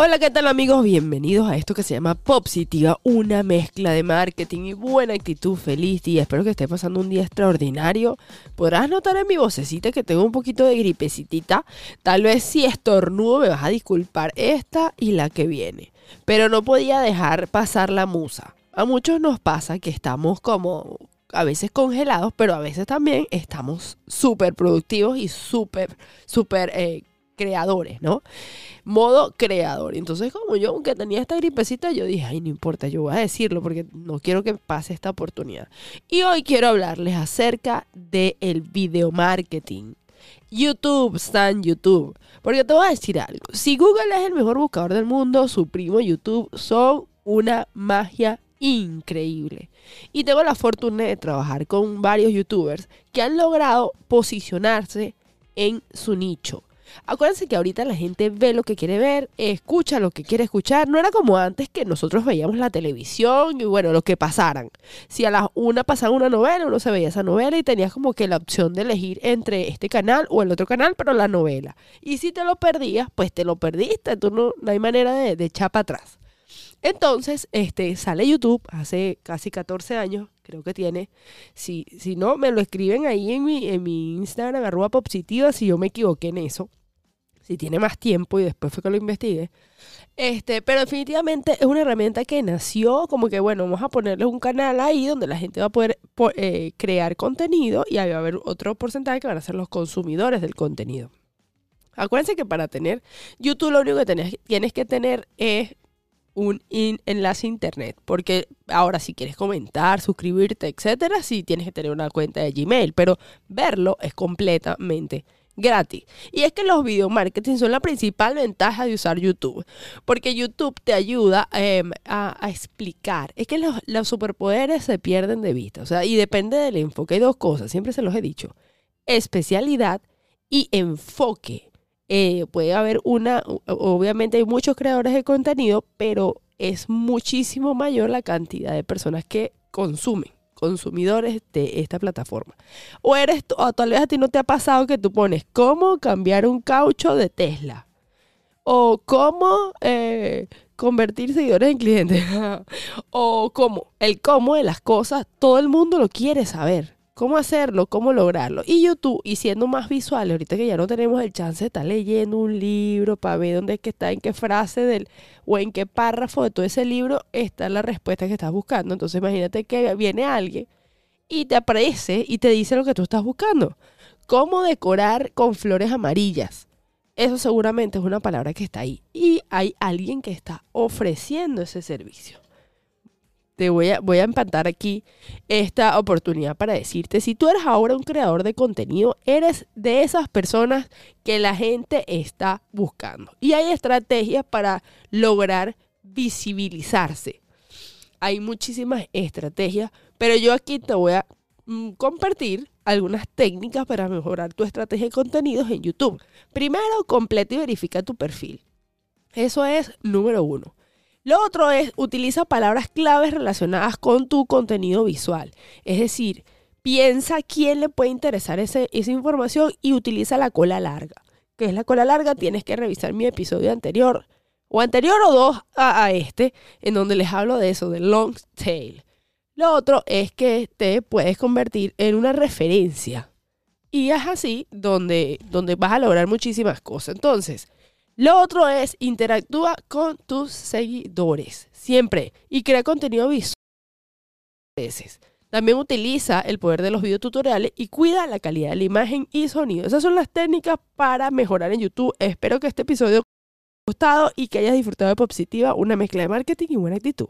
Hola, ¿qué tal amigos? Bienvenidos a esto que se llama Positiva, una mezcla de marketing y buena actitud, feliz día. Espero que esté pasando un día extraordinario. Podrás notar en mi vocecita que tengo un poquito de gripecitita. Tal vez si estornudo me vas a disculpar esta y la que viene. Pero no podía dejar pasar la musa. A muchos nos pasa que estamos como a veces congelados, pero a veces también estamos súper productivos y súper, súper eh, creadores, ¿no? Modo creador. Entonces, como yo, aunque tenía esta gripecita, yo dije, ay, no importa, yo voy a decirlo porque no quiero que pase esta oportunidad. Y hoy quiero hablarles acerca del video marketing. YouTube está en YouTube. Porque te voy a decir algo. Si Google es el mejor buscador del mundo, su primo YouTube son una magia increíble. Y tengo la fortuna de trabajar con varios youtubers que han logrado posicionarse en su nicho. Acuérdense que ahorita la gente ve lo que quiere ver, escucha lo que quiere escuchar. No era como antes que nosotros veíamos la televisión y bueno, lo que pasaran. Si a las una pasaba una novela, uno se veía esa novela y tenías como que la opción de elegir entre este canal o el otro canal, pero la novela. Y si te lo perdías, pues te lo perdiste. Tú no, no hay manera de, de echar para atrás. Entonces, este, sale YouTube hace casi 14 años, creo que tiene. Si, si no, me lo escriben ahí en mi, en mi Instagram, arroba popsitiva, si yo me equivoqué en eso si tiene más tiempo y después fue que lo investigue. Este, pero definitivamente es una herramienta que nació como que, bueno, vamos a ponerle un canal ahí donde la gente va a poder eh, crear contenido y ahí va a haber otro porcentaje que van a ser los consumidores del contenido. Acuérdense que para tener YouTube lo único que tienes que tener es un enlace a internet, porque ahora si quieres comentar, suscribirte, etcétera, sí tienes que tener una cuenta de Gmail, pero verlo es completamente gratis. Y es que los video marketing son la principal ventaja de usar YouTube, porque YouTube te ayuda em, a, explicar. Es que los, superpoderes se pierden de vista, o sea, y depende del enfoque. Hay dos cosas, siempre se los he dicho, especialidad y enfoque. Eh, puede haber una, obviamente hay muchos creadores de contenido, pero es muchísimo mayor la cantidad de personas que consumen consumidores de esta plataforma. O eres, o tal vez a ti no te ha pasado que tú pones cómo cambiar un caucho de Tesla. O cómo eh, convertir seguidores en clientes. o cómo, el cómo de las cosas, todo el mundo lo quiere saber cómo hacerlo, cómo lograrlo. Y YouTube, y siendo más visual, ahorita que ya no tenemos el chance de estar leyendo un libro para ver dónde es que está, en qué frase del, o en qué párrafo de todo ese libro está la respuesta que estás buscando. Entonces imagínate que viene alguien y te aparece y te dice lo que tú estás buscando. ¿Cómo decorar con flores amarillas? Eso seguramente es una palabra que está ahí. Y hay alguien que está ofreciendo ese servicio te voy a, voy a empantar aquí esta oportunidad para decirte, si tú eres ahora un creador de contenido, eres de esas personas que la gente está buscando. Y hay estrategias para lograr visibilizarse. Hay muchísimas estrategias, pero yo aquí te voy a mm, compartir algunas técnicas para mejorar tu estrategia de contenidos en YouTube. Primero, completa y verifica tu perfil. Eso es número uno. Lo otro es, utiliza palabras claves relacionadas con tu contenido visual. Es decir, piensa quién le puede interesar esa información y utiliza la cola larga. ¿Qué es la cola larga? Tienes que revisar mi episodio anterior, o anterior o dos a, este, en donde les hablo de eso, de long tail. Lo otro es que te puedes convertir en una referencia. Y es así donde, donde vas a lograr muchísimas cosas. Entonces, lo otro es interactúa con tus seguidores siempre y crea contenido visual. También utiliza el poder de los videotutoriales y cuida la calidad de la imagen y sonido. Esas son las técnicas para mejorar en YouTube. Espero que este episodio te haya gustado y que hayas disfrutado de Positiva, una mezcla de marketing y buena actitud.